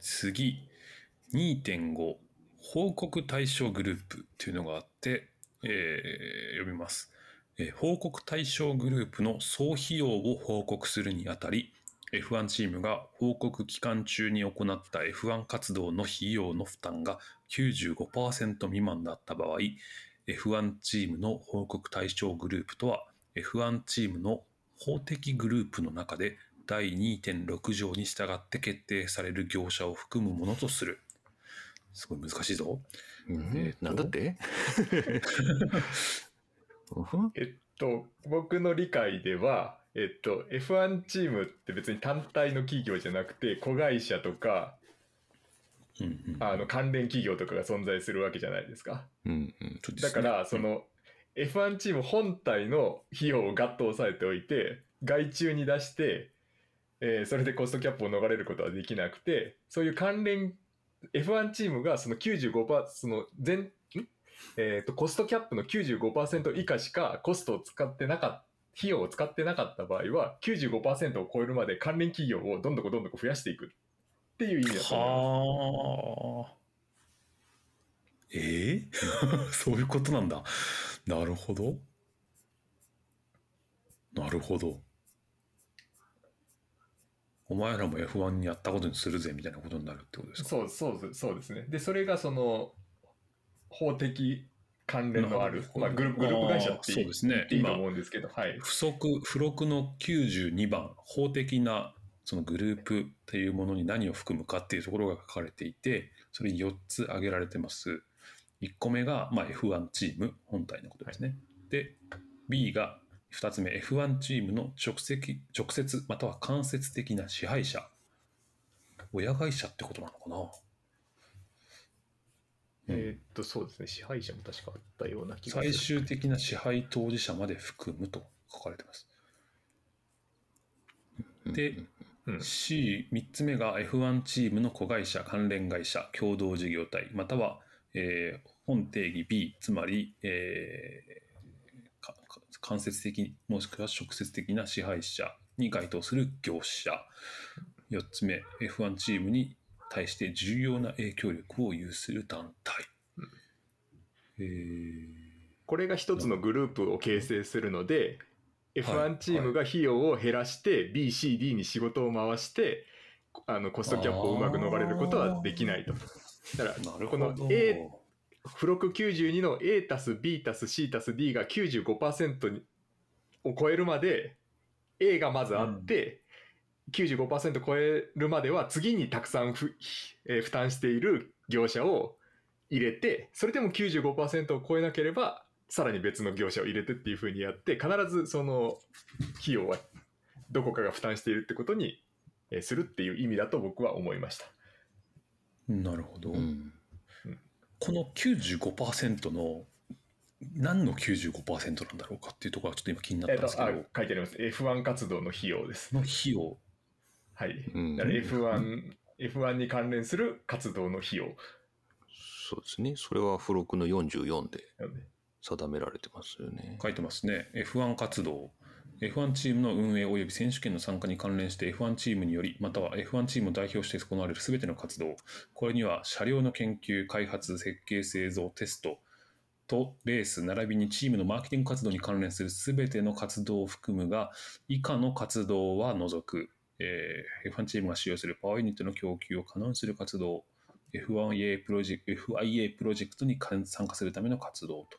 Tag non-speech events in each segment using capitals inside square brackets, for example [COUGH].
次、2.5、報告対象グループっていうのがあって、えー読みます、え報告対象グループの総費用を報告するにあたり、F1 チームが報告期間中に行った F1 活動の費用の負担が95%未満だった場合、F1 チームの報告対象グループとは、F1 チームの法的グループの中で第2.6条に従って決定される業者を含むものとする。すごい難しいぞ。うん？えーと。なんだって？[LAUGHS] えっと、僕の理解では、えっと、F1 チームって別に単体の企業じゃなくて、子会社とか、うんうん、あの関連企業とかが存在するわけじゃないですか。うんうん。だから、その、F1 チーム本体の費用をガッと抑えておいて、外注に出して、えーそれでコストキャップを逃れることはできなくて、そういう関連、F1 チームがその95%、その全、ん？えーと、コストキャップの95%以下しかコストを使ってなかった、費用を使ってなかった場合は、95%を超えるまで関連企業をどんどこどんどこ増やしていくっていう意味だと思います。はあ。ええ [LAUGHS] そういうことなんだ。なるほど。なるほど。お前らも F1 にやったことにするぜみたいなことになるってことですか？そうそうそうですね。で、それがその法的関連のあるまあ、グルグループ会社ってそうですねいいと思うんですけど、はい。不足、付録の92番、法的なそのグループっていうものに何を含むかっていうところが書かれていて、それに4つ挙げられてます。1個目が、まあ、F1 チーム本体のことですね。で、B が2つ目、F1 チームの直接直接または間接的な支配者。親会社ってことなのかな？うんえーっと、そうですね。支配者も確かあったような気がする。最終的な支配当事者まで含むと書かれてます。で、うん C、3つ目が F1 チームの子会社、関連会社、共同事業体、または、えー本定義 B、つまり、え間接的もしくは直接的な支配者に該当する業者。4つ目、F1 チームに対して重要な影響力を有する団体。えーこれが一つのグループを形成するので、はい F1 チームが費用を減らして、B、C、D に仕事を回して、あのコストキャップをうまく逃れることはできないと。だから、この。A 付録92の A たす B たす C たす D が95%にを超えるまで A がまずあって、95%超えるまでは次にたくさんふ、えー負担している業者を入れてそれでも95%を超えなければさらに別の業者を入れてっていうふうにやって必ずその費用はどこかが負担しているってことにえーするっていう意味だと僕は思いました。なるほど。うんこの95%の何の95%なんだろうかっていうところがちょっと今気になっえっと、たんですけど、あ書いてあります。F1 活動の費用です。の費用。はい。うんだから F1、F1 に関連する活動の費用そうですね。それは付録の44でなので。定められてますよね。書いてますね。F1 活動。F1 チームの運営及び選手権の参加に関連して F1 チームにより、または F1 チームを代表して行われるすべての活動。これには車両の研究、開発、設計、製造、テストとレース、並びにチームのマーケティング活動に関連するすべての活動を含むが、以下の活動は除く、えー F1 チームが使用するパワーユニットの供給を可能にする活動、FIA プ,ロジェ FIA プロジェクトに参加するための活動と。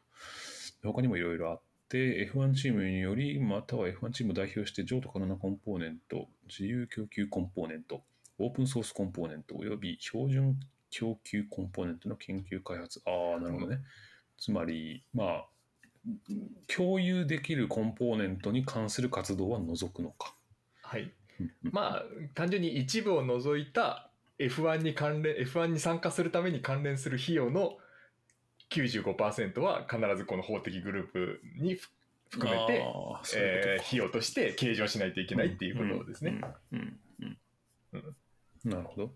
他にもいろいろあって、F1 チームにより、または F1 チームを代表して譲渡可能なコンポーネント、自由供給コンポーネント、オープンソースコンポーネント、および標準供給コンポーネントの研究開発。ああ、なるほどね。つまり、まあ、共有できるコンポーネントに関する活動は除くのか。はい。うんまあ、単純に一部を除いた F1 に関連、F1 に参加するために関連する費用の95%は必ずこの法的グループに含めて、ういうえー費用として計上しないといけないっていうことですね。なるほど。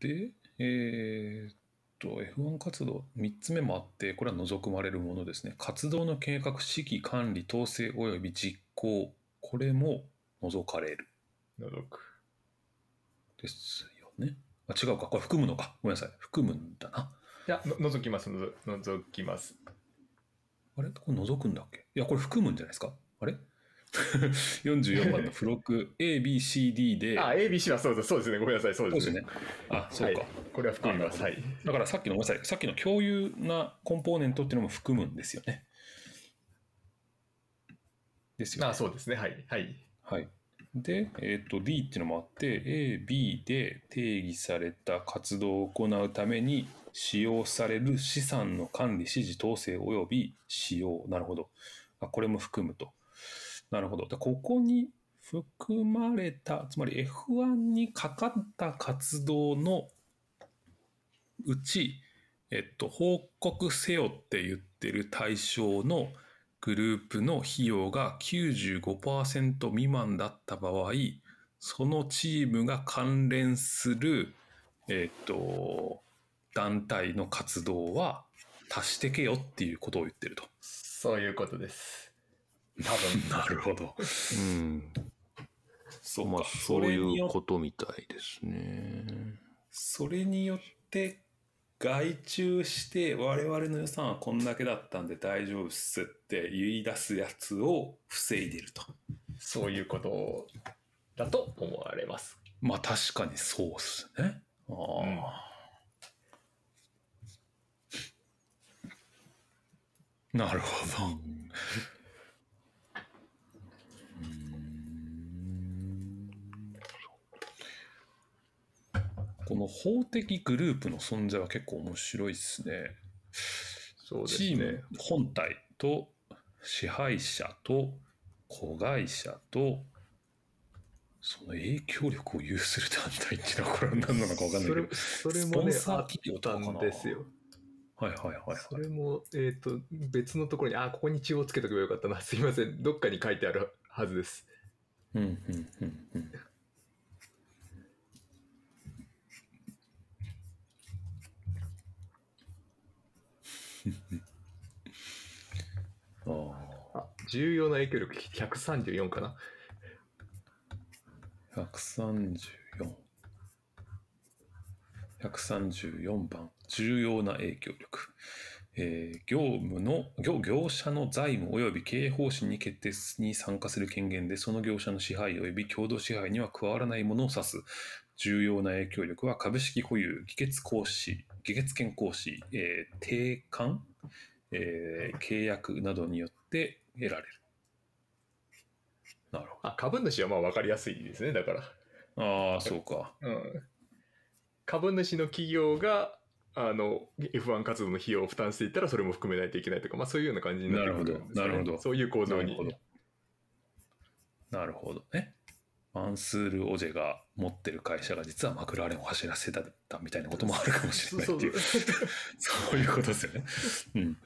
で、えーっと、F1 活動、3つ目もあって、これは除くまれるものですね。活動の計画、指揮、管理、統制及び実行、これも除かれる除く。ですよどね。あ違うか、これ含むのか。ごめんなさい。含むんだな。いや、の覗きます、のぞ覗きます。あれ？これ除くんだっけ？いや、これ含むんじゃないですか？あれ [LAUGHS] ?44 番の付録 A, B, C, D で。あ、ABC はそうですそうですね。ごめんなさい、そうでね。そうですすね。あ、そうか。はいこれは含みます。あはい。だからさっきの、ごめんなさい。さっきの共有なコンポーネントっていうのも含むんですよね。ですよね。あ、そうですね。はい。はい。はい。で、えっ、と、D っていうのもあって、A、B で定義された活動を行うために使用される資産の管理、指示、統制及び使用。なるほど。これも含むと。なるほど。でここに含まれた、つまり F1 にかかった活動のうち、えっと、報告せよって言ってる対象のグループの費用が95%未満だった場合、そのチームが関連する、えっと、団体の活動は足してけよっていうことを言ってると。そういうことです。多分。[LAUGHS] なるほど。うん。そうか。まあ、そそういうことみたいですね。それによって外注して我々の予算はこんだけだったんで大丈夫っすって言い出すやつを防いでると。そういうことだと思われます。まあ確かにそうっすね。ああ、なるほど。この法的グループの存在は結構面白いですね。そうですチームね。本体と支配者と子会社とその影響力を有する団体っていうのはこれは何なのか分かんないけどそれそれもね、スポンサーあったんですよ。はいはいはいはいそれも、えっ、と、別のところに、あ、ここに中央つけとけばよかったな。すいません。どっかに書いてあるはずです。うんうんうんうん重要な影響力134かな？134 134番。重要な影響力、えー業務の業業者の財務及び経営方針に決定に参加する権限でその業者の支配及び共同支配には加わらないものを指す。重要な影響力は株式保有議決行使議決権行使、えー定款、えー契約などによって得られるなるほあ、株主はまあ分かりやすいですね。だから。どああそうかうん。株主の企業が、あの F1 活動の費用を負担していったらそれも含めないといけないとか、まあ、そういうような感じになるねなるほどなるほどそういう構造になるほど。なるほどね。マンスール・オジェが持ってる会社が実はマクラーレンを走らせてたみたいなこともあるかもしれないっていう。そういうことですよね。うん。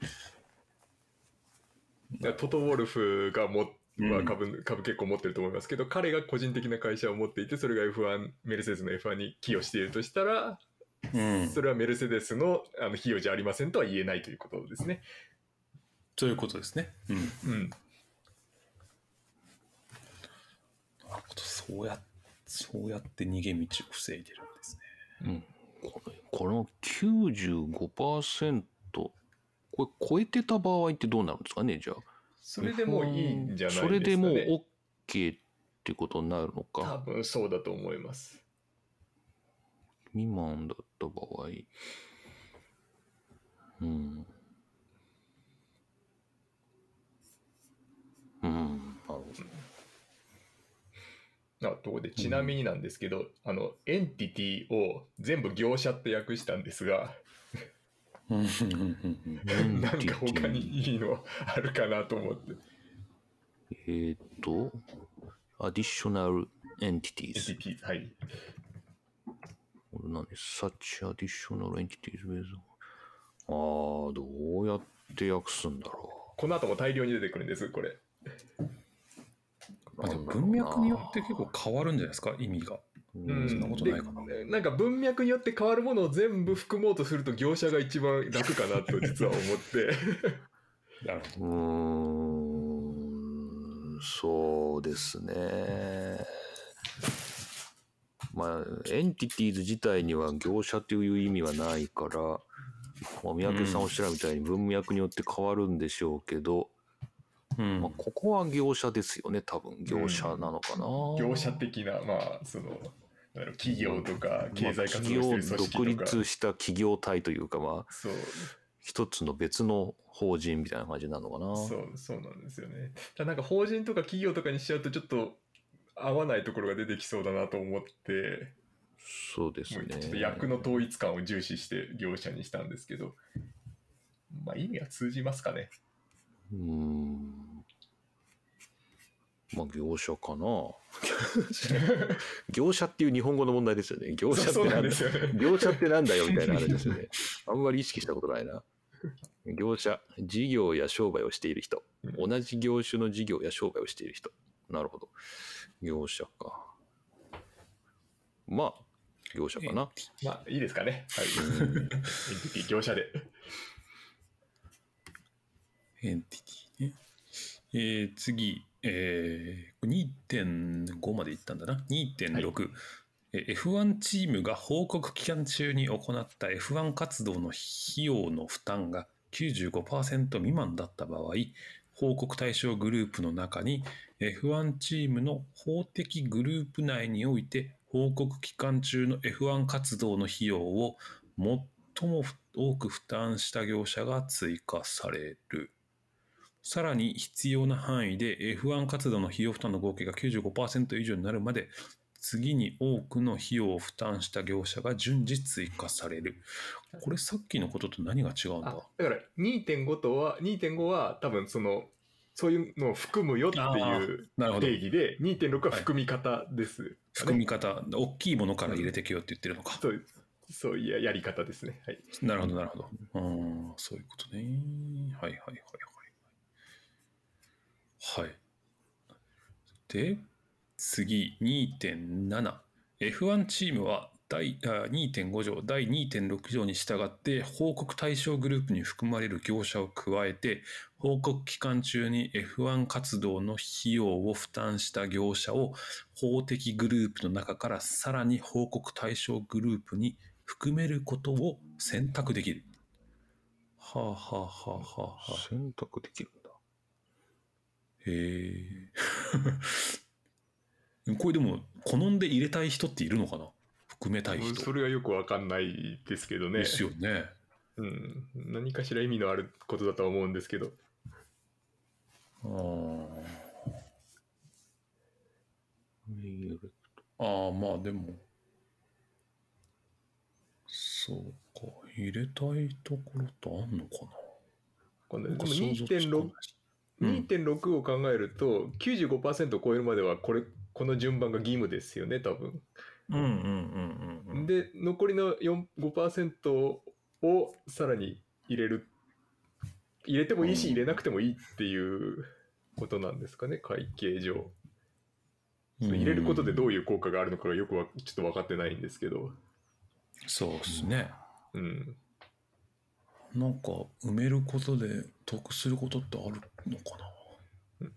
トト・ウォルフがもうんは株,、株結構持ってると思いますけど彼が個人的な会社を持っていてそれが F1 メルセデスの F1 に寄与しているとしたら、うん。それはメルセデスのあの費用じゃありませんとは言えないということですね。そういうことですね。うん。なるうん、ほど。そうや、そうやって逃げ道を防いでるんですね。うん、このこの95%これ超えてた場合ってどうなるんですかね？じゃあ。それでもういいんじゃないですか、ね。それでもう OK ってことになるの多か分そうだと思います。未満だった場合。うん。うんなるほど。あところでちなみになんですけど、あのエンティティを全部業者って訳したんですが、うんうんうんうんなんか他にいいのあるかなと思って。えーっと additional エン entities ティティ、はい。これ何 ?such additional entities with あーどうやって訳すんだろこの後も大量に出てくるんです、これ。うまあでも文脈によって結構変わるんじゃないですか、意味が。うんそんなことないかな。んか文脈によって変わるものを全部含もうとすると業者が一番楽かなと実は思って。[LAUGHS] なるほうーん。そうですね。まあ、エンティティーズ自体には業者という意味はないから、まあ、三宅さんおっしゃるみたいに文脈によって変わるんでしょうけど、うん。まあ、ここは業者ですよね、多分。業者なのかな。業者的な、まあ、その、企業とか経済活動まあしてる組織とか、企業独立した企業体というか、まあ、そう一つの別の法人みたいな感じなのかな。そうそうなんですよね。ただなんか法人とか企業とかにしちゃうとちょっと合わないところが出てきそうだなと思って、そうですね。ちょっと役の統一感を重視して業者にしたんですけど、まあ意味は通じますかね。うーん。まあ業者かな。[LAUGHS] 業者っていう日本語の問題ですよね。業者ってななんんだよね。業者ってなんだよみたいなあれですよね。あんまり意識したことないな。業者、事業や商売をしている人。同じ業種の事業や商売をしている人。なるほど。業者か。まあ、業者かな。まあいいですかね。はい。エンティティ業者で。エンティティね。えー次、えー、2.5までいったんだな。2.6、えー F1 チームが報告期間中に行った F1 活動の費用の負担が95%未満だった場合、報告対象グループの中に F1 チームの法的グループ内において報告期間中の F1 活動の費用を最も多く負担した業者が追加される。さらに必要な範囲で F1 活動の費用負担の合計が95%以上になるまで次に多くの費用を負担した業者が順次追加される。これさっきのことと何が違うんだ？あだから2.5とは、2.5は多分その、そういうのを含むよっていう定。義で、2.6は含み方ですかね、含み方、大きいものから入れてけよって言ってるのか。そうそういうやり方ですね。はい。なるほど、なるほど。うん、そういうことね。はいはいはいはい。はい。で、次、2.7。F1 チームは第あ2.5条、第2.6条に従って報告対象グループに含まれる業者を加えて、報告期間中に F1 活動の費用を負担した業者を法的グループの中からさらに報告対象グループに含めることを選択できる。はあはあはあはあはあ。選択できる。へえ。[LAUGHS] これでも、好んで入れたい人っているのかな？含めたい人。それはよくわかんないですけどね。ですよね。うん。何かしら意味のあることだとは思うんですけど。あーあー、まあでも、そうか。入れたいところってあんのかな？このでもなんか想像つかない2.6うん2.6を考えると95%を超えるまではこれこの順番が義務ですよね多分。うんうんうんうんうん。で残りの4 5%をさらに入れる入れてもいいしうん入れなくてもいいっていうことなんですかね会計上。入れることでどういう効果があるのかがよくわちょっと分かってないんですけど。そうですね。うん。なんか埋めることで得することってあるのかな、うん。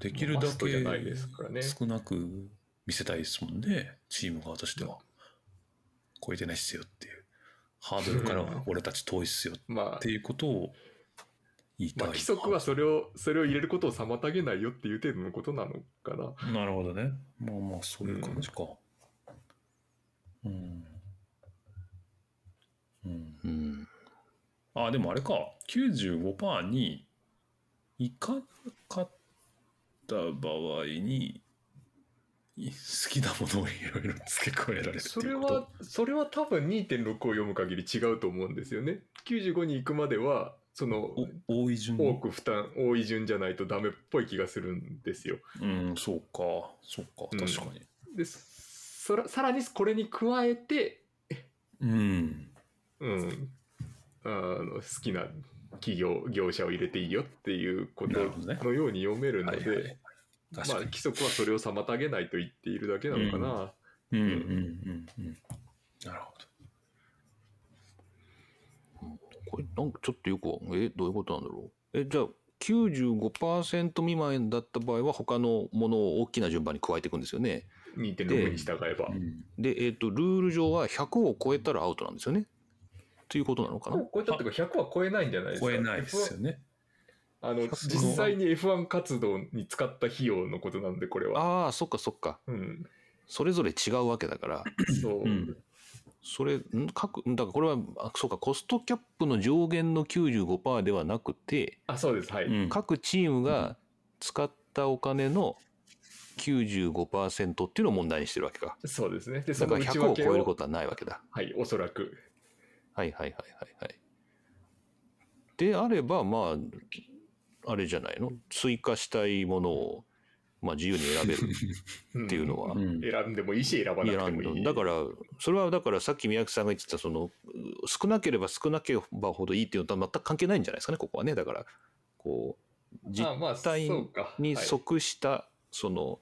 できるだけ少なく見せたいですもんねチーム側としては。超えてないっすよっていう。ハードルからは俺たち遠いっすよっまあていうことを言いたい、まあ、規則はそれをそれを入れることを妨げないよっていう程度のことなのかな。なるほどね。まあまあそういう感じか。うん。うんうん。あ、でもあれか、95%にいかなかった場合に、い好きなものをいろいろ付け加えられるそれはそれは多分2.6を読む限り違うと思うんですよね。95に行くまではそのお多い順多く負担多い順じゃないとダメっぽい気がするんですよ。うん、そうか、そうか、うん。確かに。でそらさらにこれに加えて、うん、うん、あの好きな企業業者を入れていいよっていうことのように読めるので。はいはい。まあ。規則はそれを妨げないと言っているだけなのかな。うん、うん、うん、うん。なるほこれなんかちょっとよくわえどういうことなんだろうえじゃあ95%未満だった場合は他のものを大きな順番に加えていくんですよね2.6に従えば。うんで、えっ、と、ルール上は100を超えたらアウトなんですよね。ということなのかな？100を超えたっていうか100は超えないんじゃないですか？超えないですよね。あの100実際に F1 活動に使った費用のことなんでこれは。ああ、そっかそっか。うん、それぞれ違うわけだから。そう、うんそれ、ん各、だからこれは、あそうか、コストキャップの上限の95%ではなくて、あそうですはい、うん各チームが使ったお金の95%っていうのを問題にしてるわけか。そうですね。でだから100をその内訳を超えることはないわけだ。はいおそらく。はいはいはいはいはい。であれば、まあ、あれじゃないの？追加したいものを、まあ、自由に選べるっていうのは。うん。選んでもいいし選ばなくてもいい。だだからそれはだからさっき宮城さんが言ってたそのう少なければ少なければほどいいっていうのとは全く関係ないんじゃないですかねここはね。だからこう実あまあ態にはい。即したその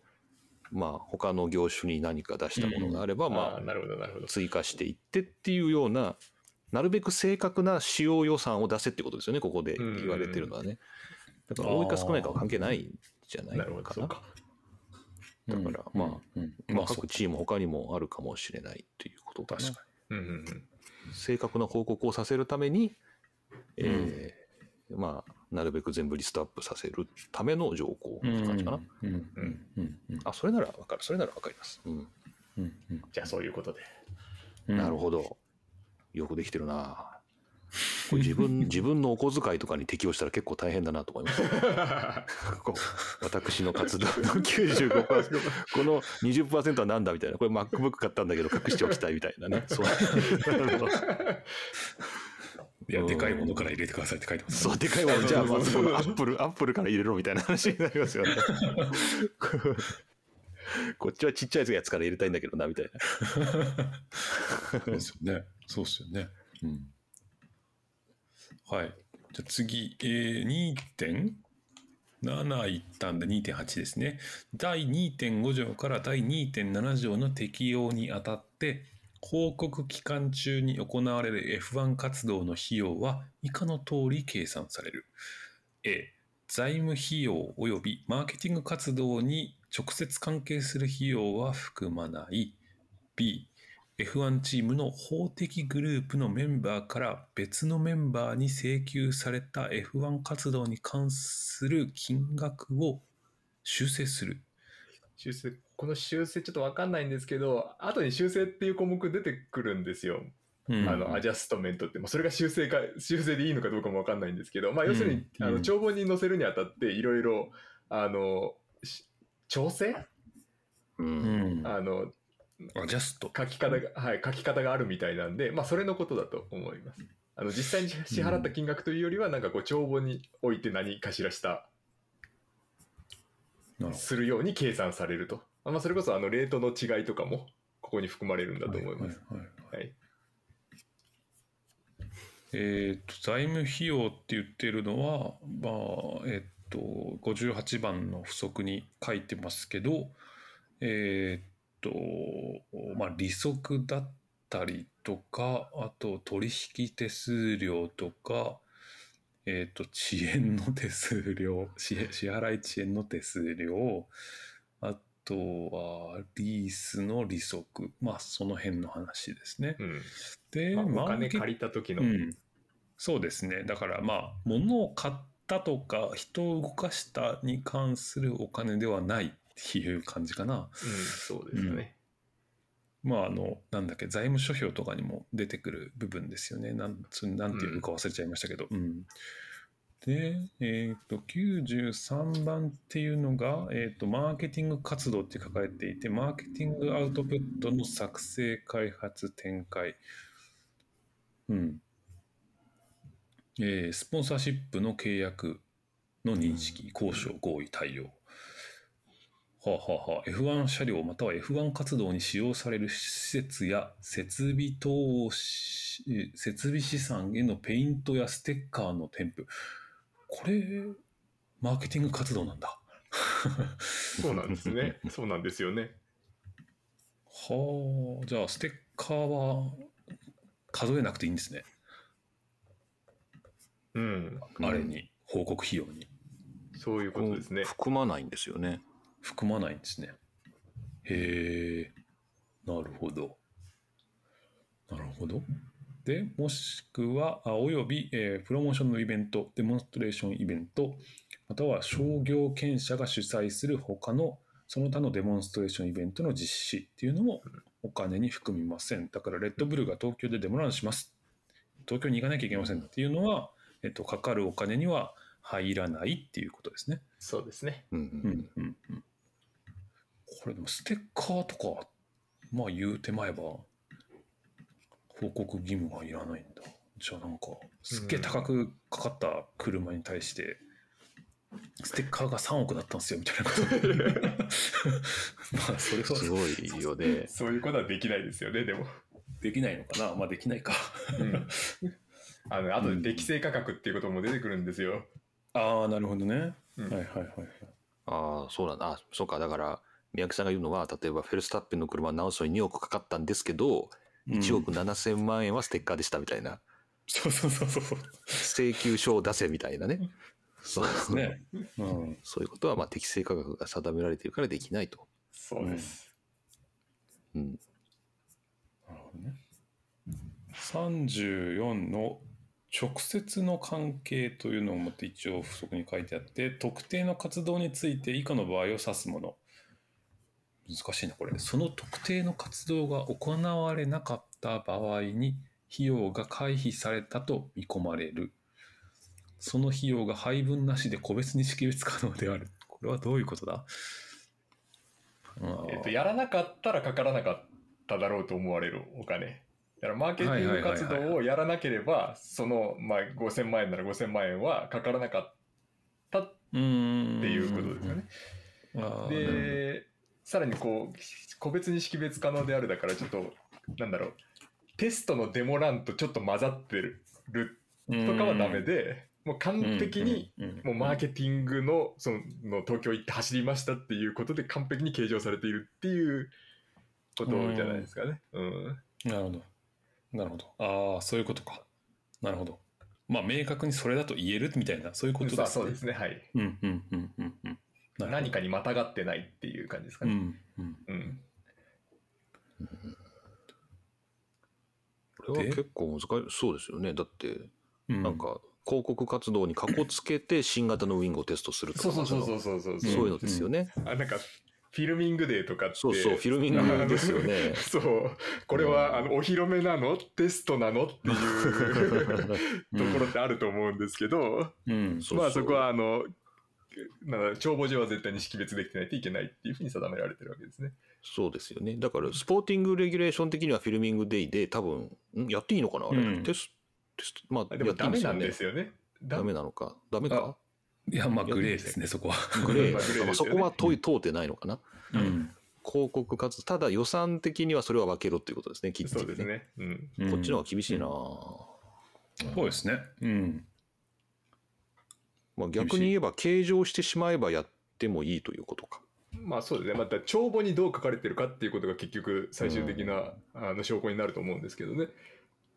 まあ他の業種に何か出したものがあればまああなるほどなるほど。追加していってっていうようななるべく正確な使用予算を出せってことですよねここで言われてるのはね。だから多いか少ないかは関係ないんじゃないかな。だからまあうんまあ各チーム他にもあるかもしれないということ確かうんうんうん。正確な報告をさせるために、えーまあなるべく全部リストアップさせるための条項に。って感じかな、あそれならわかる。それならわかります、うん。うんうん。じゃあそういうことで。うん。なるほどよくできてるな。これ自分 [LAUGHS] 自分のお小遣いとかに適用したら結構大変だなと思います。[LAUGHS] 私の活動の95%この20%はなんだみたいな。これ MacBook 買ったんだけど隠しておきたいみたいなね。[LAUGHS] そう。いや、でかいものから入れてくださいって書いてますね。そう、でかいもの、じゃあ、まあ、そうそのアップル、アップルから入れろみたいな話になりますよね。こっちはちっちゃいやつから入れたいんだけどな、みたいな。そうですよね。そうですよね。うん。はい。じゃあ次、えー、2.7いったんで2.8ですね。第2.5条から第2.7条の適用にあたって、報告期間中に行われる F1 活動の費用は以下の通り計算される。A、財務費用及びマーケティング活動に直接関係する費用は含まない。B、F1 チームの法的グループのメンバーから別のメンバーに請求された F1 活動に関する金額を修正する。修正この修正ちょっと分かんないんですけど後に修正っていう項目出てくるんですよ、うんあのアジャストメントって、まあ、それが修正か修正でいいのかどうかも分かんないんですけど、まあ、要するに、うんうんあの帳簿に載せるにあたっていろいろあのし調整？う。うんん。あのアジャスト。書き方が、はい、書き方があるみたいなんで、まあ、それのことだと思います。あの実際に支払った金額というよりは、なんかこう帳簿において何かしらしたするように計算されると。あまあ、それこそあのレートの違いとかもここに含まれるんだど。と思います。はいはいはいはい。えーと財務費用って言ってるのは、まあえっと58番の不足に書いてますけど、えとまあ、利息だったりとかあと取引手数料とか、えーっと遅延の手数料 [LAUGHS] 支支払い遅延の手数料あとはリースの利息。まあその辺の話ですね。うん。で、まあ、お金借りた時の、うん、そうですね。だからまあ物を買ったとか人を動かしたに関するお金ではないっていう感じかなうんそうですね。まああのなんだっけ財務諸表とかにも出てくる部分ですよねなんそれなんていうか忘れちゃいましたけど、うんで、えっ、と、93番っていうのが、えっ、と、マーケティング活動って書かれていて、マーケティングアウトプットの作成、開発、展開。うん。えースポンサーシップの契約の認識、交渉、合意、対応。はあ、はあはあ、F1 車両または F1 活動に使用される施設や設備投資、えー設備資産へのペイントやステッカーの添付。これ、マーケティング活動なんだ。そうなんですね。[LAUGHS] そうなんですよね。はあ、じゃあステッカーは数えなくていいんですね。うん。あれに、報告費用に。そういうことですね。含まないんですよね。含まないんですね。へえ、なるほど。なるほど。で、もしくは、あおよび、えープロモーションのイベント、デモンストレーションイベント、または商業権者が主催する他のその他のデモンストレーションイベントの実施っていうのもお金に含みません。だから、レッドブルが東京でデモランします。東京に行かなきゃいけませんっていうのは、えっと、かかるお金には入らないっていうことですね。そうですね。うんうんうんうん。これでもステッカーとか、まあ言うてまえば、報告義務がいらないんだ。じゃあなんか、すっげえ高くかかった車に対して、ステッカーが3億だったんですよみたいなこと。[LAUGHS] まあそれはすごいよね。そういうことはできないですよね、でも。できないのかな？まあできないか。あの、あとで適正価格っていうことも出てくるんですよ。ああ、なるほどね。うんはいはいはいはい。ああ、そうなんだ。あそうか。だから、三宅さんが言うのは、例えばフェルスタッペンの車直すのに2億かかったんですけど、1億7千万円はステッカーでしたみたいな、そうそうそうそう。請求書を出せみたいなね。そうですね。うん。そういうことは、まあ、適正価格が定められているからできないと。そうです。うん。なるほどね。34の直接の関係というのをもって一応付則に書いてあって、特定の活動について以下の場合を指すもの。難しいな、これ。その特定の活動が行われなかった場合に、費用が回避されたと見込まれる。その費用が配分なしで個別に識別可能である。これはどういうことだ？えっと、やらなかったらかからなかっただろうと思われるお金。だからマーケティング活動をやらなければ、その、まあ、5000万円なら5000万円はかからなかったっていうことですよね。で、さらにこう、個別に識別可能であるだから、ちょっと、なんだろう、テストのデモ欄とちょっと混ざってるとかはダメで、もう完璧に、もうマーケティングのそのの東京行って走りましたっていうことで完璧に計上されているっていうことじゃないですかね。うん。なるほど。なるほど。ああ、そういうことか。なるほど。まあ、明確にそれだと言えるみたいな、そういうことですね。そうですね。はい。うんうんうんうんうん。何かにまたがってないっていう感じですかね。うんうん。うん。これは結構難しそうですよね。だって、うんなんか、広告活動にかこつけて新型のウィングをテストするとかそうそうそうそうそうそう。そういうのですよね。あなんかフィルミングデーとかってそうそう、フィルミングですよね。[LAUGHS] そうこれはあのお披露目なの？テストなの？っていう [LAUGHS] ところってあると思うんですけど、うん。そうまあそこはあのなんだ帳簿上は絶対に識別できてないといけないっていうふうに定められてるわけですね。そうですよね。だから、スポーティングレギュレーション的にはフィルミングデイで多分、んやっていいのかな？あれ、うんテステスト、まあ、あでもやっていいダメなんですよね。ダメなのか？ダメか？いや、まあ、グレーですね、そこは。グレー。[LAUGHS] まあねまあそこは問い通ってないのかな？うん。広告活動、ただ予算的にはそれは分けろっていうことですね、きっちりそうですね。うん。うんこっちの方が厳しいな、そうですね。うん。まあ、逆に言えば、計上してしまえばやってもいいということか。まあそうですね。また帳簿にどう書かれてるかっていうことが結局最終的な、あの証拠になると思うんですけどね。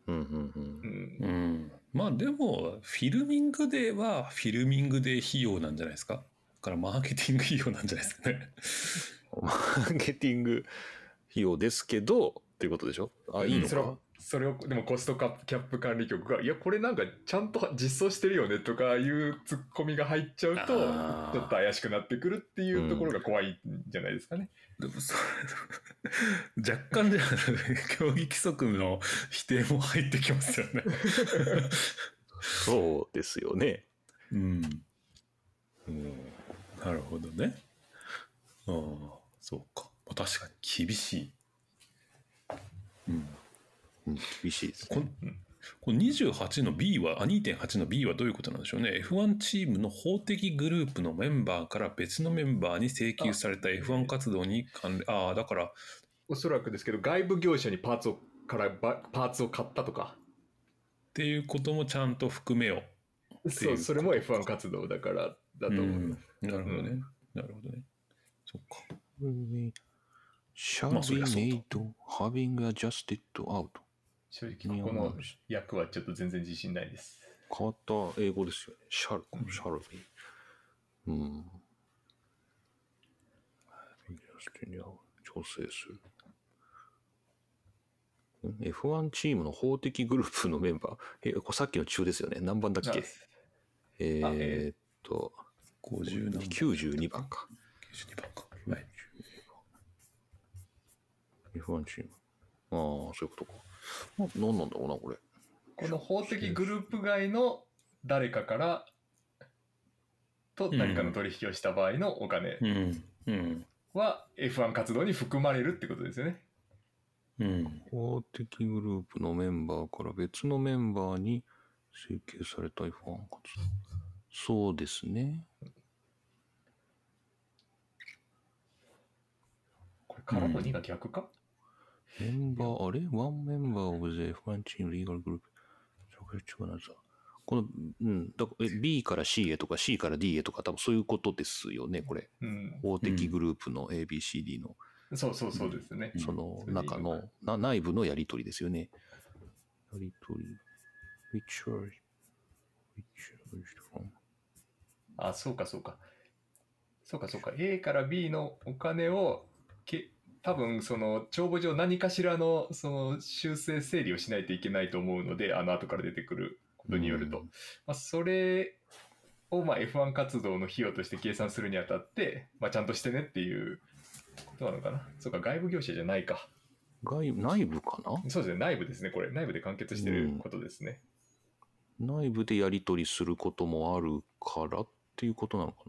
うんうんう。うんん。うん。まあ、でも、フィルミングデーはフィルミングデー費用なんじゃないですか？だから、マーケティング費用なんじゃないですかね。[LAUGHS] マーケティング費用ですけど、っていうことでしょ？あ、いいのかそれを。でもコストカップキャップ管理局がいやこれなんかちゃんと実装してるよねとかいうツッコミが入っちゃうとちょっと怪しくなってくるっていうところが怖いんじゃないですかね。でもそれ若干じゃあ競技規則の否定も入ってきますよね。そうですよね。うん。うんなるほどね。ああ、そうか。まあ、確かに厳しい。うん。うん厳しいですこね。んこの28の B は、あ、2.8の B はどういうことなんでしょうね。F1 チームの法的グループのメンバーから別のメンバーに請求された F1 活動に関連、ああ、だから、おそらくですけど外部業者にパーツをからばパーツを買ったとかっていうこともちゃんと含めよう。ていうそうそれも F1 活動だからだと思う。うんなるほどね。うんなるほどね。そっか。shall まあそり be ゃそうだ made having adjusted out? 正直ここの役はちょっと全然自信ないです。変わった英語ですよね。shall, shall be. うん。直調整する。ん F1 チームの法的グループのメンバー。え、これさっきの中ですよね。何番だっけ？えーっと、50何番92番か。92番か。はい。F1 チーム。ああ、そういうことか。な何なんだろうな、これ。この法的グループ外の誰かからと何かの取引をした場合のお金うん。うん。は F1 活動に含まれるってことですよね。うん。法的グループのメンバーから別のメンバーに請求された F1 活動。そうですね。これからの2が逆か、メンバー、あれ ?One member of the F1 team legal group. この、うん、だからえ B から C へとか C から D へとか多分そういうことですよね、これ。うん、法的グループの ABCD の、そうそうそうですね。その中ののな内部のやり取りですよね。やり取り。Which are, which are あ、そうかそうか。そうかそうか。A から B のお金をけ多分その帳簿上何かしらのその修正整理をしないといけないと思うので、あの後から出てくることによると。うんまあ、それをまあ F1 活動の費用として計算するにあたって、まあ、ちゃんとしてねっていうことなのかな。そうか、外部業者じゃないか。外内部かな？そうですね、内部ですね、これ。内部で完結してることですね。内部でやり取りすることもあるからっていうことなのか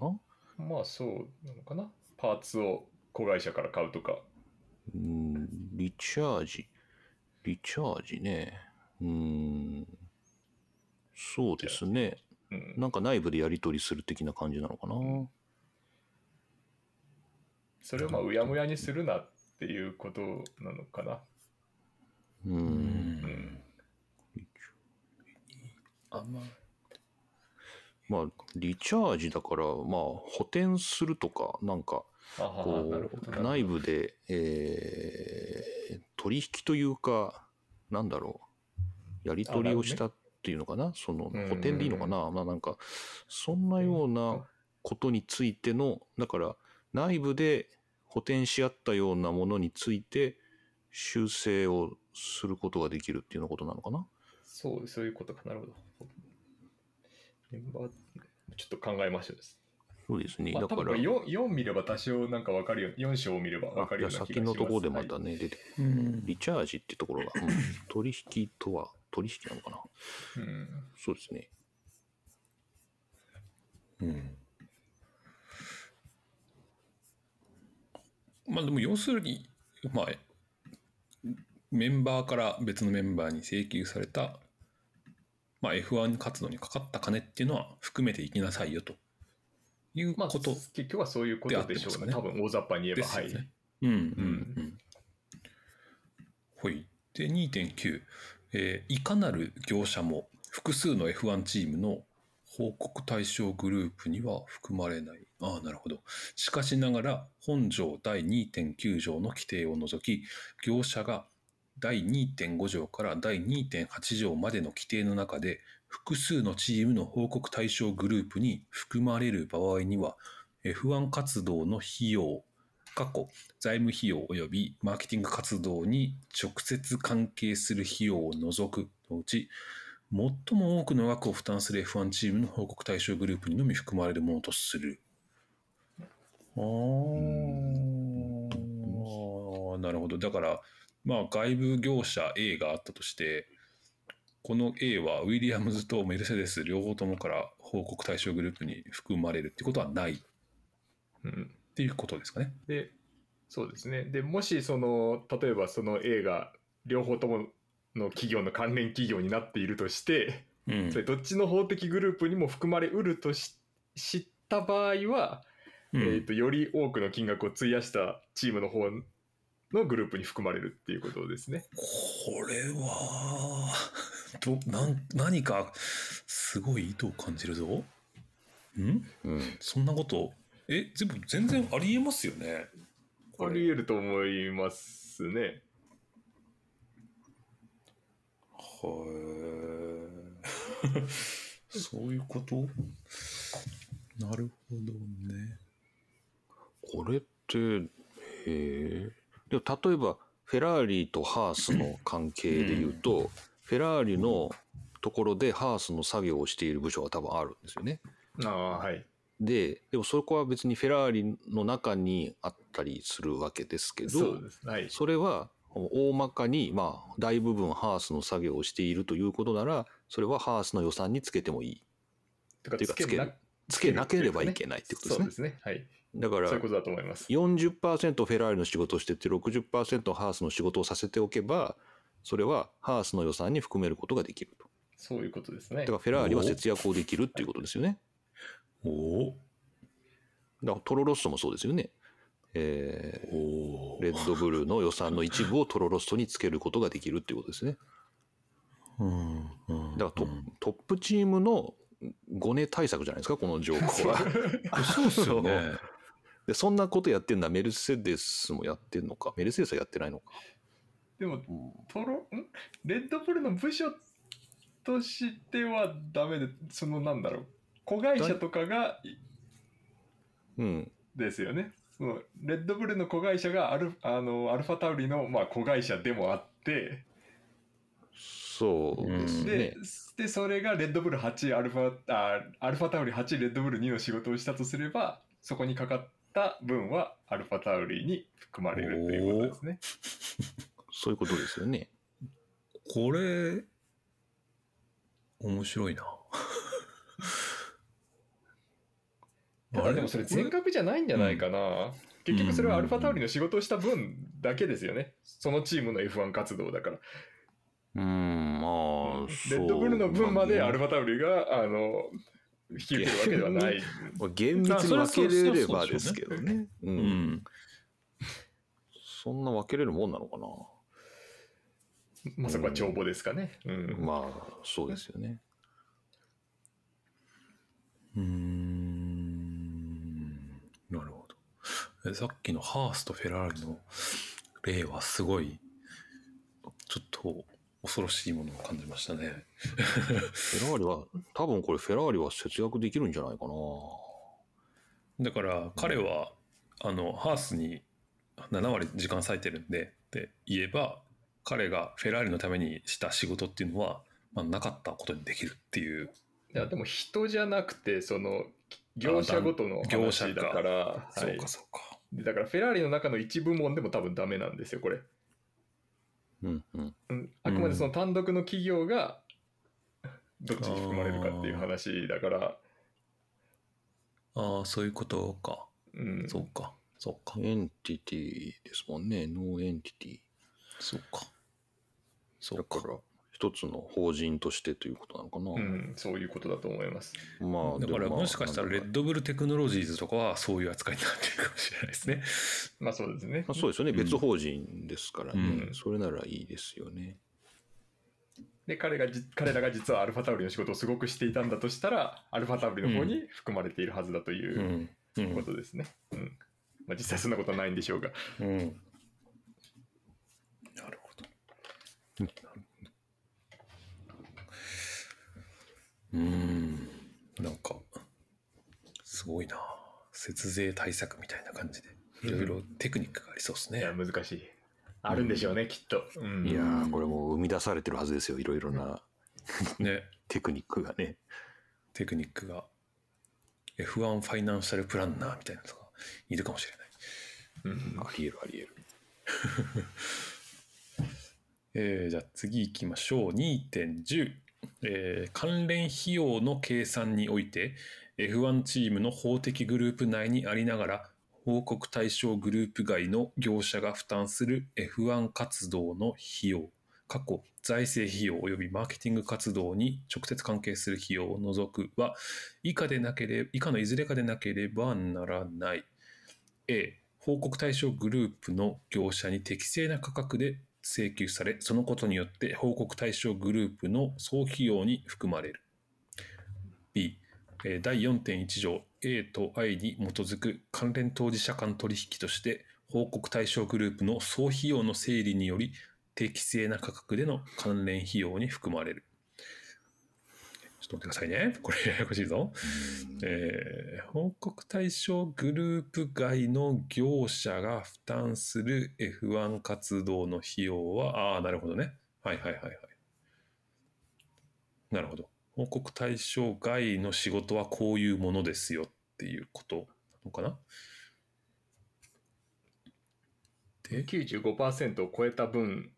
な？まあそうなのかな。パーツを子会社から買うとか。うん、リチャージ。リチャージね。うん。そうですね。うん、なんか内部でやり取りする的な感じなのかな。それをまあうやむやにするなっていうことなのかな。う。うんうんん。あ、まあ。まあ、リチャージだから、まあ、補填するとか、なんか、こう、内部で、えー取引というか、なんだろう、やり取りをしたっていうのかな、その、うん補填でいいのかな、まあなんか、そんなようなことについての、だから、内部で補填し合ったようなものについて、修正をすることができるっていうようなことなのかな。そう、そういうことか。なるほど。メンバー、ちょっと考えましょうです。そうですね。まあ、だから、多分 4, 4見れば多少なんか分かるよう4章を見れば分かるような気がします。先のところでまたはいね、出てくる。うん。リチャージってところが、うん [LAUGHS] 取引とは、取引なのかな。うんそうですね。うん。まあでも要するに、まあ、メンバーから別のメンバーに請求された、まあ、F1 活動にかかった金っていうのは含めていきなさいよというまあ、こと結局はそういうことでしょうね。ね多分大雑把に言えば。はい。うんうんうん。ほい。で、2.9、えーいかなる業者も複数の F1 チームの報告対象グループには含まれない。ああ、なるほど。しかしながら、本条第2.9条の規定を除き、業者が第2.5条から第2.8条までの規定の中で、複数のチームの報告対象グループに含まれる場合には、F1 活動の費用、過去財務費用及びマーケティング活動に直接関係する費用を除くのうち、最も多くの額を負担する F1 チームの報告対象グループにのみ含まれるものとする。ああ、なるほど。だから、まあ、外部業者 A があったとして、この A はウィリアムズとメルセデス両方ともから報告対象グループに含まれるってことはないっうんていうことですかね。で、そうですね。で、もしその、例えばその A が両方ともの企業の関連企業になっているとして、うんそれどっちの法的グループにも含まれうるとし知った場合は、うんえー、とより多くの金額を費やしたチームの方のグループに含まれるっていうことですね。これはどなん何かすごい意図を感じるぞ。ん？うん。そんなことえ全部全然ありえますよね。あり得ると思いますね。はい。[LAUGHS] そういうこと？なるほどね。これって、へえ。でも例えばフェラーリとハースの関係でいうと、フェラーリのところでハースの作業をしている部署が多分あるんですよね。ああはい。ででもそこは別にフェラーリの中にあったりするわけですけどそうです。はい。それは大まかにまあ大部分ハースの作業をしているということならそれはハースの予算につけてもいい。とかっていうかつけなつけなければいけないってことですね。そうですね。はい。だからそういうことだと思います。40%フェラーリの仕事をしてて60%ハースの仕事をさせておけばそれはハースの予算に含めることができると。そういうことですね。だからフェラーリは節約をできるっていうことですよね。おおだからトロロッソもそうですよね。えーおレッドブルの予算の一部をトロロッソにつけることができるっていうことですね。うんうんだからト,、トップチームの5年対策じゃないですかこの条項は。[LAUGHS] そうですよね。でそんなことやってんのはメルセデスもやってんのか。メルセデスはやってないのか、でもうん。トロん？レッドブルの部署としてはダメでそのなんだろう。子会社とかがうん、ですよね。そのレッドブルの子会社がアルあのアルファタウリの、まあ、子会社でもあって。そうですでね、でそれがレッドブル8アルファあアルファタウリ8レッドブル2の仕事をしたとすればそこにかかった分はアルファタウリに含まれるということですね。そういうことですよねこれ、面白いな。ただでもそれ全額じゃないんじゃないかな。結局それはアルファタウリの仕事をした分だけですよね。そのチームの F1 活動だから。うんまあレッドブルの分までアルフファタウリが、あの、引き受けるわけではない。厳密に分けれればですけどねううんん。そんな分けれるもんなのかなまあそこは帳簿ですかね。うん。まあそうですよねうーん。なるほど。えさっきのハースとフェラーリの例はすごい、ちょっと恐ろしいものを感じましたね。フェラーリは多分これフェラーリは節約できるんじゃないかなだから彼は、あのハースに7割時間割いてるんでって言えば彼がフェラーリのためにした仕事っていうのは、まあ、なかったことにできるっていう。いやでも人じゃなくて、その、業者ごとの業者か話だから、はい。そうかそうか。でだからフェラーリの中の一部門でも多分ダメなんですよ、これ。うんうん。うん、あくまでその単独の企業がどっちに含まれるかっていう話だから、ああそういうことか。うん、そうかそうか。 entity ですもんね。の entity。そうかそうだから一つの法人としてということなのかな、うん、そういうことだと思います。まあだからもしかしたら Red Bull Technologies とかはそういう扱いになってるかもしれないですね。[LAUGHS] まあそうですね。まあ、そうですよね、うん。別法人ですからね、うん。それならいいですよね。で彼がじ彼らが実はアルファタウリの仕事をすごくしていたんだとしたらアルファタウリの方に含まれているはずだということですね。うん。まあ、実際そんなことはないんでしょうが。うんなるほど。うん。なんかすごいな。節税対策みたいな感じで。いろいろテクニックがありそうですね。いや難しい。あるんでしょうね、きっと。うん。いやーこれもう生み出されてるはずですよいろいろなね。[LAUGHS] テクニックがね。テクニックが。F1 ファイナンシャルプランナーみたいなのがいるかもしれない。うん。ありえるありえる [LAUGHS] えーじゃあ次行きましょう。2.10、えー関連費用の計算において F1 チームの法的グループ内にありながら報告対象グループ外の業者が負担する F1 活動の費用過去財政費用及びマーケティング活動に直接関係する費用を除くは以下でなければ以下のいずれかでなければならない。A 報告対象グループの業者に適正な価格で請求されそのことによって報告対象グループの総費用に含まれる B 第4.1条 A と I に基づく関連当事者間取引として報告対象グループの総費用の整理により適正な価格での関連費用に含まれるちょっと待ってくださいね。これややこしいぞ。えー報告対象グループ外の業者が負担する F1 活動の費用は、ああ、なるほどね。はいはいはいはい。なるほど。報告対象外の仕事はこういうものですよっていうことなのかな？で、95%を超えた分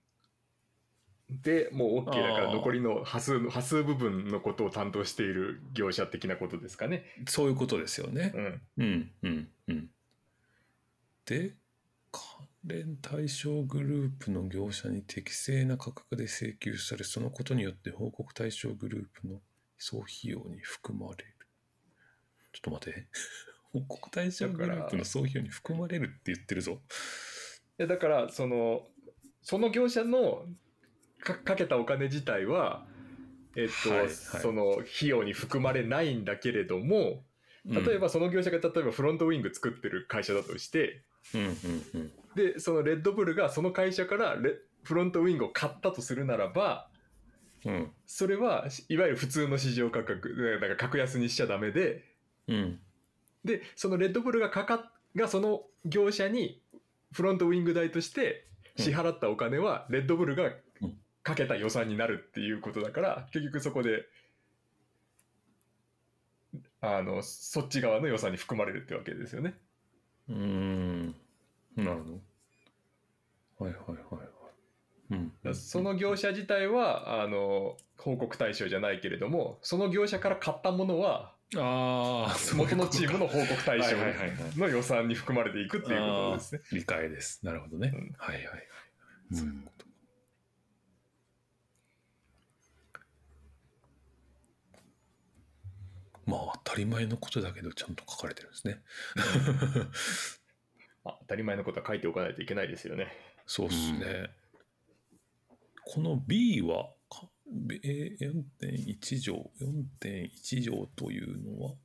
でもう OK だから残りの端数の端数部分のことを担当している業者的なことですかね。そういうことですよね。うん、うんうんうん。で、関連対象グループの業者に適正な価格で請求され、そのことによって報告対象グループの総費用に含まれる。ちょっと待って。[LAUGHS] 報告対象グループの総費用に含まれるって言ってるぞ。いやだからそのその業者のかかけたお金自体は、えっとはいはい。その費用に含まれないんだけれども例えばその業者が例えばフロントウィング作ってる会社だとしてうん、うんうん。うん。でそのレッドブルがその会社からレフロントウィングを買ったとするならばうん。それはいわゆる普通の市場価格だから格安にしちゃダメでうん。でそのレッドブルがかかがその業者にフロントウィング代として支払ったお金はレッドブルがうんかけた予算になるっていうことだから結局そこであのそっち側の予算に含まれるってわけですよね。うーん。なるほど。はいはいはいはい。うんその業者自体はあの報告対象じゃないけれどもその業者から買ったものはあ元のチームの報告対象の予算に含まれていくっていうことですね。理解です。なるほどね。うんはいはいはい。うんそういうことまあ当たり前のことだけどちゃんと書かれてるんですね。ま [LAUGHS] あ当たり前のことは書いておかないといけないですよね。そうですね。この B はかえー4.1条4.1条というのは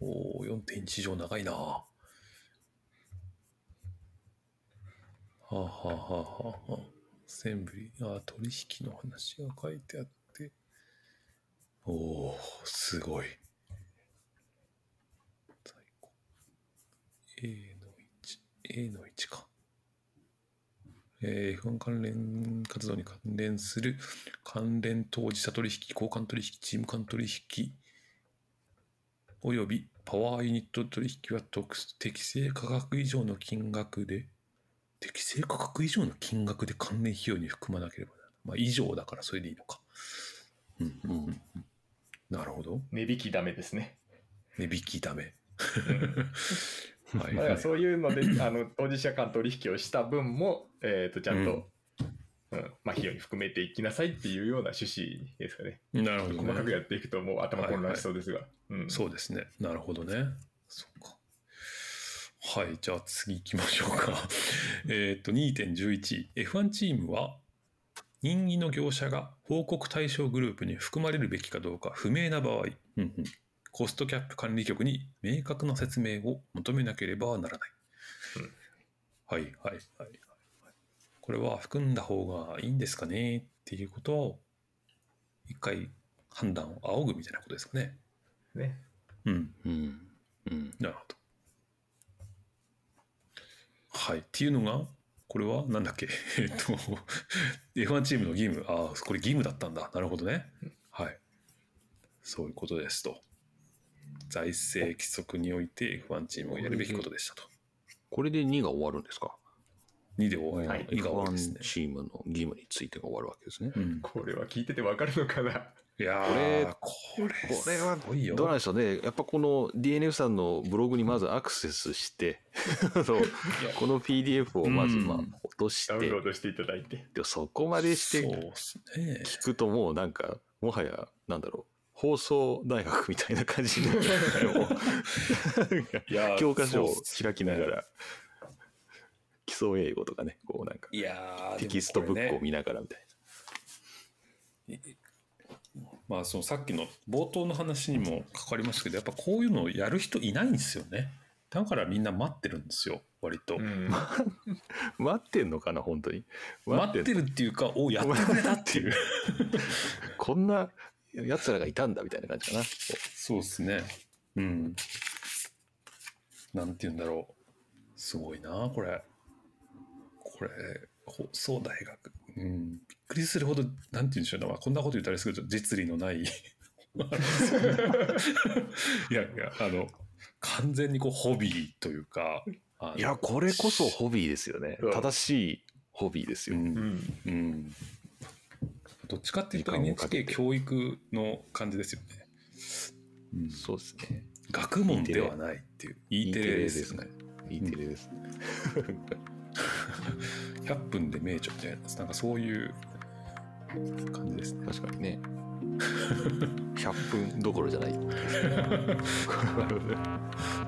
おー4.1条長いな。はあ、はあはあはあはあ、センブリあ取引の話が書いてあっておおすごい。最高 A の1 A の1か。えー F1 関連活動に関連する関連当事者取引、交換取引、チーム間取引、およびパワーユニット取引は特適正価格以上の金額で、適正価格以上の金額で関連費用に含まなければならない。まあ、以上だからそれでいいのか。うんうんうん、なるほど。値引きダメですね。値引きダメ。うんはいだからそういうのであの当事者間取引をした分も、えー、とちゃんと、うんまあ、費用に含めていきなさいっていうような趣旨ですかね。なるほど、ね。細かくやっていくともう頭混乱しそうですが。うんそうですね。なるほどね。そうか。はい、じゃあ次行きましょうか。えっと、2.11。F1 チームは、任意の業者が報告対象グループに含まれるべきかどうか不明な場合、うんうんコストキャップ管理局に明確な説明を求めなければならない。うんはいはいはいはい。これは含んだ方がいいんですかねっていうことを、一回判断を仰ぐみたいなことですかね。ねううん。ん。うん。なるほど。はい。っていうのが、これは？なんだっけ？[LAUGHS] えっと、F1 チームの義務。ああ、これ義務だったんだ。なるほどね。はい。そういうことですと。財政規則において F1 チームをやるべきことでしたと。これで2が終わるんですか？2で終わはいり、2が終わりですね F1。チームの義務についてが終わるわけですね。うん、これは聞いててわかるのかな？いやこれー、これ、これはすごいよ。どうなんでしょうね。やっぱこの DNF さんのブログにまずアクセスして、[LAUGHS] この PDF をまずまあうん落として、ダウンロードしていただいて。でそこまでして。聞くともうなんか、もはや、なんだろう、放送大学みたいな感じになっちゃうからもういやー教科書を開きながら、基礎英語とかね、こうなんか、いやーテキストブックを見ながらみたいまあそのさっきの冒頭の話にもかかりましたけどやっぱこういうのをやる人いないんですよねだからみんな待ってるんですよ割と、うんな。[LAUGHS] 待ってんのかな、本当に？待ってるっていうかおやってくれたっていう [LAUGHS] こんな、やつらがいたんだみたいな感じかな。そうですね。うん。なんて言うんだろう。すごいな、これ。これ、放送大学。うん。びっくりするほど、なんて言うんでしょうね。まあ、こんなこと言ったりすると実利のない。[LAUGHS] いやいや、あの、完全にこう、ホビーというか。いや、これこそホビーですよねうん。正しいホビーですよ。うんうんうん。どっちかっていうと NHK て教育の感じですよね。うんそうですね。学問ではないっていう。E テレですね。いいテレですね。[LAUGHS] 100分で名著みたいな、なんかそういう感じですね。確かにね。[LAUGHS] 100分どころじゃない。[LAUGHS]